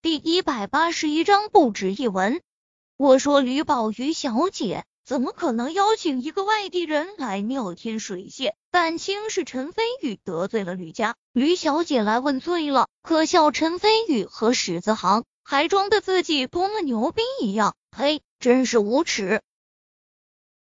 第一百八十一章不止一文。我说吕宝瑜小姐怎么可能邀请一个外地人来妙天水榭？感情是陈飞宇得罪了吕家，吕小姐来问罪了。可笑陈飞宇和史子航还装的自己多么牛逼一样，呸，真是无耻！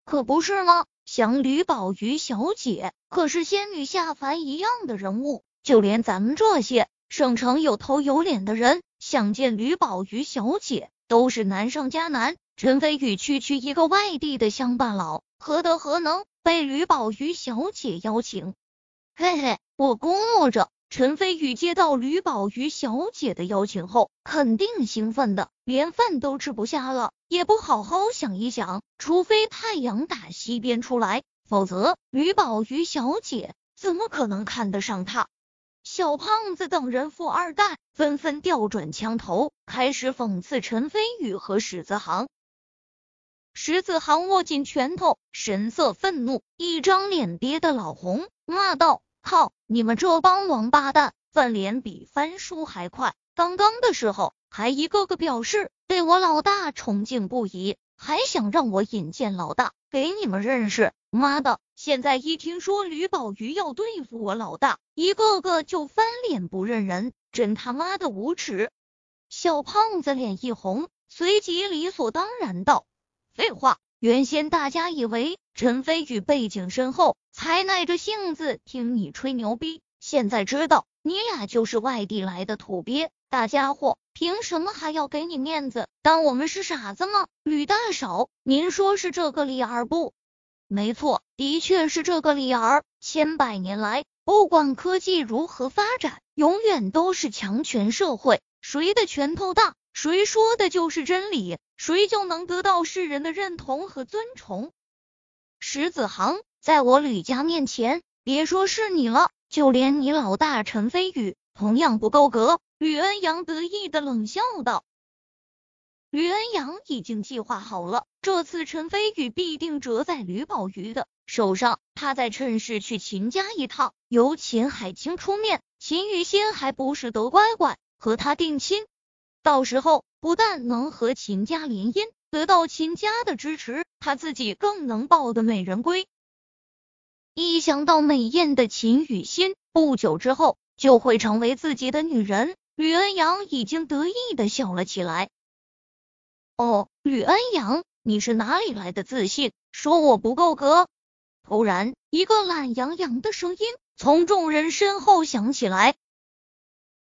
可不是吗？想吕宝瑜小姐可是仙女下凡一样的人物，就连咱们这些省城有头有脸的人想见吕宝瑜小姐。都是难上加难。陈飞宇区区一个外地的乡巴佬，何德何能被吕宝瑜小姐邀请？嘿嘿，我估摸着陈飞宇接到吕宝瑜小姐的邀请后，肯定兴奋的连饭都吃不下了，也不好好想一想。除非太阳打西边出来，否则吕宝瑜小姐怎么可能看得上他？小胖子等人富二代纷纷调转枪头，开始讽刺陈飞宇和史子航。史子航握紧拳头，神色愤怒，一张脸憋得老红，骂道：“靠！你们这帮王八蛋，翻脸比翻书还快！刚刚的时候还一个个表示对我老大崇敬不已，还想让我引荐老大给你们认识。妈的！”现在一听说吕宝瑜要对付我老大，一个个就翻脸不认人，真他妈的无耻！小胖子脸一红，随即理所当然道：“废话，原先大家以为陈飞宇背景深厚，才耐着性子听你吹牛逼，现在知道你俩就是外地来的土鳖，大家伙凭什么还要给你面子？当我们是傻子吗？吕大嫂，您说是这个理儿不？”没错，的确是这个理儿。千百年来，不管科技如何发展，永远都是强权社会，谁的拳头大，谁说的就是真理，谁就能得到世人的认同和尊崇。石子航，在我吕家面前，别说是你了，就连你老大陈飞宇同样不够格。吕恩阳得意的冷笑道。吕恩阳已经计划好了，这次陈飞宇必定折在吕宝瑜的手上。他再趁势去秦家一趟，由秦海清出面，秦雨欣还不是得乖乖和他定亲。到时候不但能和秦家联姻，得到秦家的支持，他自己更能抱得美人归。一想到美艳的秦雨欣不久之后就会成为自己的女人，吕恩阳已经得意的笑了起来。哦，吕恩阳，你是哪里来的自信，说我不够格？突然，一个懒洋洋的声音从众人身后响起来。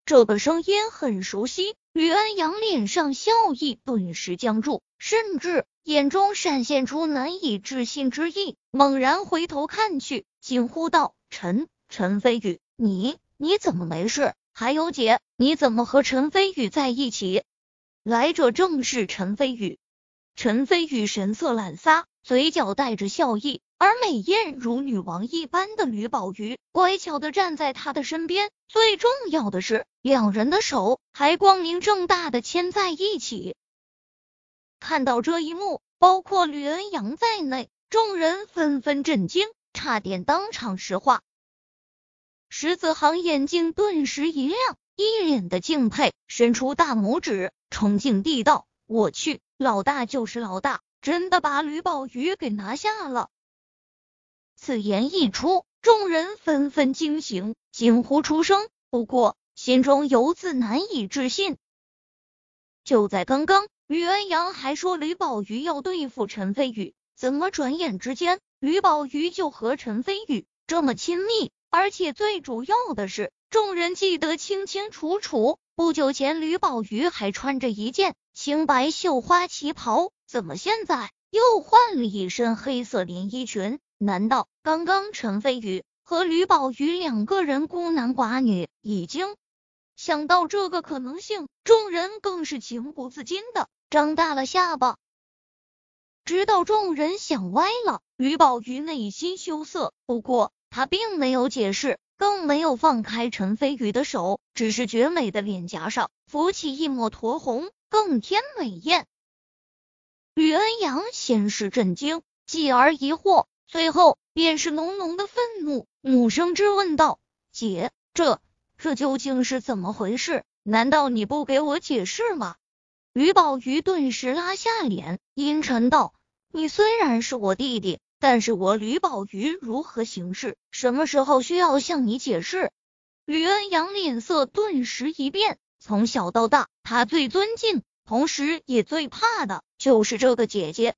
这个声音很熟悉，吕恩阳脸上笑意顿时僵住，甚至眼中闪现出难以置信之意。猛然回头看去，惊呼道：“陈陈飞宇，你你怎么没事？还有姐，你怎么和陈飞宇在一起？”来者正是陈飞宇，陈飞宇神色懒撒，嘴角带着笑意，而美艳如女王一般的吕宝瑜乖巧的站在他的身边。最重要的是，两人的手还光明正大的牵在一起。看到这一幕，包括吕恩阳在内，众人纷纷震惊，差点当场石化。石子航眼睛顿时一亮，一脸的敬佩，伸出大拇指。崇敬地道：“我去，老大就是老大，真的把吕宝瑜给拿下了。”此言一出，众人纷纷惊醒，惊呼出声。不过心中犹自难以置信。就在刚刚，吕恩阳还说吕宝瑜要对付陈飞宇，怎么转眼之间，吕宝瑜就和陈飞宇这么亲密？而且最主要的是，众人记得清清楚楚。不久前，吕宝瑜还穿着一件青白绣花旗袍，怎么现在又换了一身黑色连衣裙？难道刚刚陈飞宇和吕宝瑜两个人孤男寡女？已经想到这个可能性，众人更是情不自禁的张大了下巴。直到众人想歪了，吕宝瑜内心羞涩，不过他并没有解释。更没有放开陈飞宇的手，只是绝美的脸颊上浮起一抹酡红，更添美艳。吕恩阳先是震惊，继而疑惑，最后便是浓浓的愤怒，怒声质问道：“姐，这这究竟是怎么回事？难道你不给我解释吗？吕宝瑜顿时拉下脸，阴沉道：“你虽然是我弟弟，但是我吕宝瑜如何行事，什么时候需要向你解释？”吕恩阳脸色顿时一变，从小到大，他最尊敬，同时也最怕的就是这个姐姐。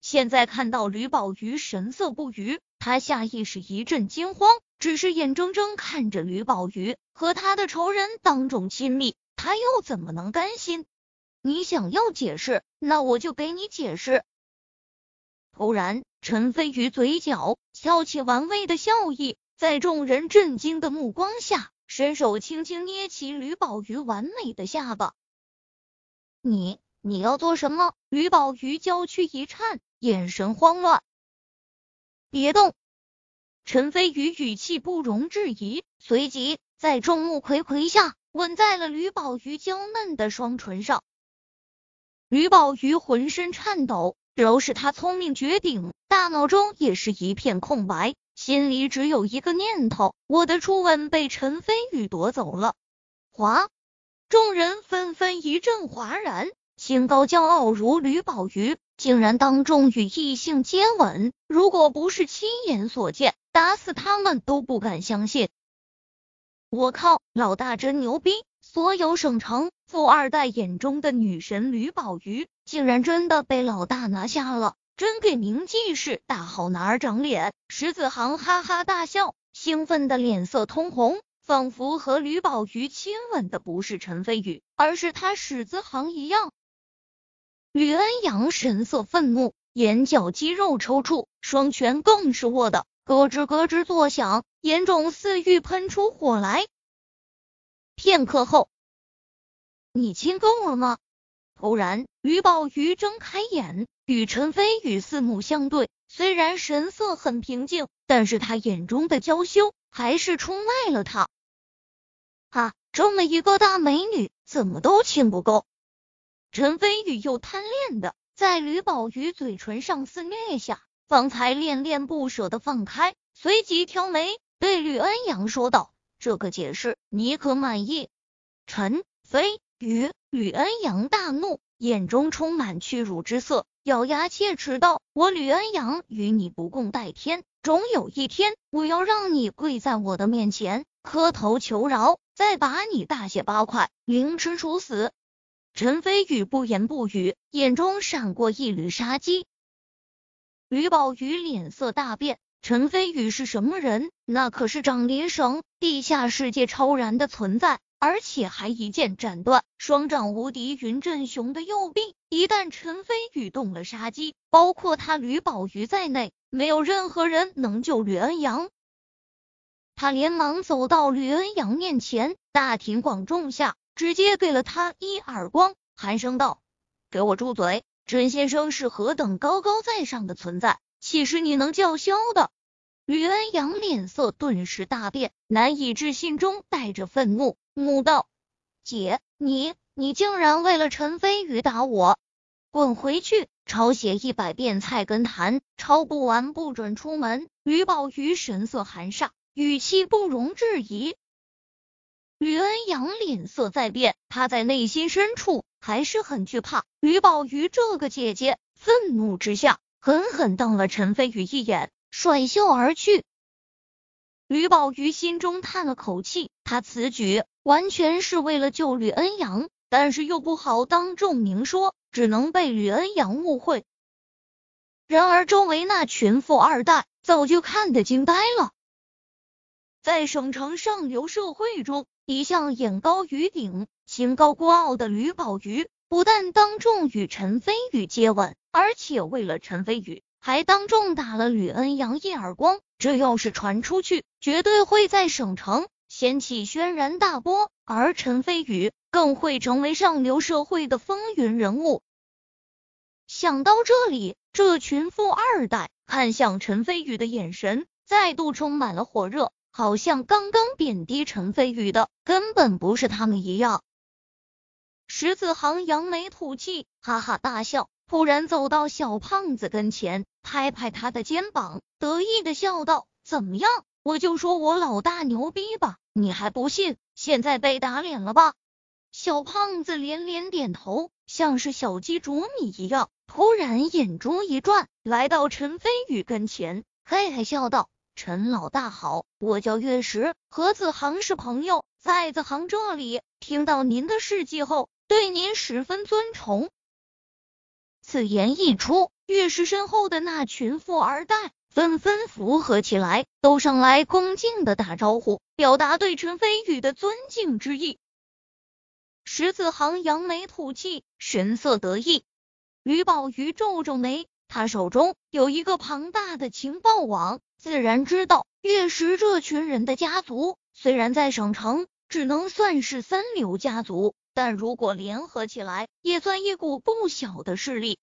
现在看到吕宝瑜神色不愉，他下意识一阵惊慌，只是眼睁睁看着吕宝瑜和他的仇人当众亲密。他又怎么能甘心？你想要解释，那我就给你解释。突然，陈飞宇嘴角翘起玩味的笑意，在众人震惊的目光下，伸手轻轻捏起吕宝瑜完美的下巴。你你要做什么？吕宝瑜娇躯一颤，眼神慌乱。别动！陈飞宇语气不容置疑，随即在众目睽睽下。吻在了吕宝瑜娇嫩的双唇上，吕宝瑜浑身颤抖，饶是他聪明绝顶，大脑中也是一片空白，心里只有一个念头：我的初吻被陈飞宇夺走了。哗！众人纷纷一阵哗然，清高骄傲如吕宝瑜，竟然当众与异性接吻，如果不是亲眼所见，打死他们都不敢相信。我靠，老大真牛逼！所有省城富二代眼中的女神吕宝瑜，竟然真的被老大拿下了，真给名记氏大好男儿长脸！石子航哈哈大笑，兴奋的脸色通红，仿佛和吕宝瑜亲吻的不是陈飞宇，而是他史子航一样。吕恩阳神色愤怒，眼角肌肉抽搐，双拳更是握的。咯吱咯吱作响，眼中似欲喷出火来。片刻后，你亲够了吗？偶然，吕宝瑜睁开眼，与陈飞宇四目相对。虽然神色很平静，但是他眼中的娇羞还是出卖了他。啊，这么一个大美女，怎么都亲不够？陈飞宇又贪恋的在吕宝瑜嘴唇上肆虐一下。方才恋恋不舍的放开，随即挑眉对吕恩阳说道：“这个解释你可满意？”陈飞宇，吕恩阳大怒，眼中充满屈辱之色，咬牙切齿道：“我吕恩阳与你不共戴天，终有一天我要让你跪在我的面前磕头求饶，再把你大卸八块，凌迟处死。”陈飞宇不言不语，眼中闪过一缕杀机。吕宝瑜脸色大变，陈飞宇是什么人？那可是长林省地下世界超然的存在，而且还一剑斩断双掌无敌云振雄的右臂。一旦陈飞宇动了杀机，包括他吕宝瑜在内，没有任何人能救吕恩阳。他连忙走到吕恩阳面前，大庭广众下直接给了他一耳光，寒声道：“给我住嘴！”陈先生是何等高高在上的存在，岂是你能叫嚣的？吕恩阳脸色顿时大变，难以置信中带着愤怒，怒道：“姐，你你竟然为了陈飞宇打我！滚回去，抄写一百遍菜根谭，抄不完不准出门！”吕宝瑜神色寒煞，语气不容置疑。吕恩阳脸色在变，他在内心深处。还是很惧怕吕宝瑜这个姐姐，愤怒之下狠狠瞪了陈飞宇一眼，甩袖而去。吕宝瑜心中叹了口气，他此举完全是为了救吕恩阳，但是又不好当众明说，只能被吕恩阳误会。然而周围那群富二代早就看得惊呆了，在省城上流社会中，一向眼高于顶。心高孤傲的吕宝瑜不但当众与陈飞宇接吻，而且为了陈飞宇还当众打了吕恩阳一耳光。这要是传出去，绝对会在省城掀起轩然大波，而陈飞宇更会成为上流社会的风云人物。想到这里，这群富二代看向陈飞宇的眼神再度充满了火热，好像刚刚贬低陈飞宇的根本不是他们一样。石子航扬眉吐气，哈哈大笑，突然走到小胖子跟前，拍拍他的肩膀，得意的笑道：“怎么样，我就说我老大牛逼吧，你还不信？现在被打脸了吧？小胖子连连点头，像是小鸡啄米一样。突然眼珠一转，来到陈飞宇跟前，嘿嘿笑道：“陈老大好，我叫月石，和子航是朋友，在子航这里听到您的事迹后，对您十分尊崇。”此言一出，月石身后的那群富二代。纷纷附和起来，都上来恭敬的打招呼，表达对陈飞宇的尊敬之意。石子航扬眉吐气，神色得意。吕宝瑜皱皱眉，他手中有一个庞大的情报网，自然知道月石这群人的家族，虽然在省城只能算是三流家族，但如果联合起来，也算一股不小的势力。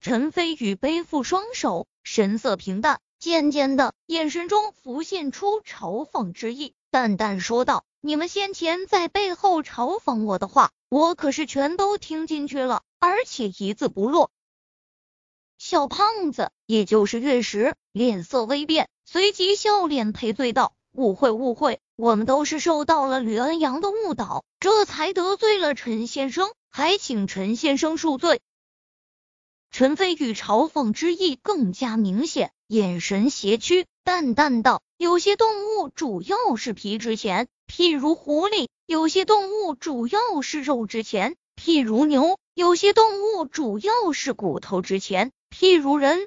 陈飞宇背负双手。神色平淡，渐渐的，眼神中浮现出嘲讽之意，淡淡说道：“你们先前在背后嘲讽我的话，我可是全都听进去了，而且一字不落。”小胖子，也就是月石，脸色微变，随即笑脸赔罪道：“误会，误会，我们都是受到了吕恩阳的误导，这才得罪了陈先生，还请陈先生恕罪。”陈飞宇嘲讽之意更加明显，眼神斜曲，淡淡道：“有些动物主要是皮值钱，譬如狐狸；有些动物主要是肉值钱，譬如牛；有些动物主要是骨头值钱，譬如人。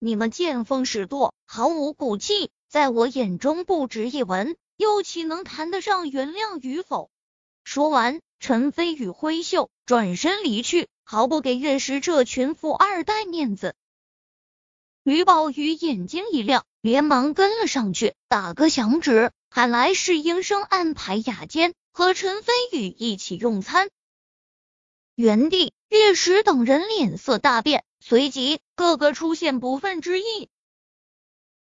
你们见风使舵，毫无骨气，在我眼中不值一文，又岂能谈得上原谅与否？”说完，陈飞宇挥袖转身离去。毫不给月石这群富二代面子，吕宝玉眼睛一亮，连忙跟了上去，打个响指，喊来侍应生安排雅间和陈飞宇一起用餐。原地，月石等人脸色大变，随即个个出现不忿之意。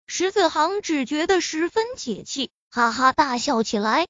石子航只觉得十分解气，哈哈大笑起来，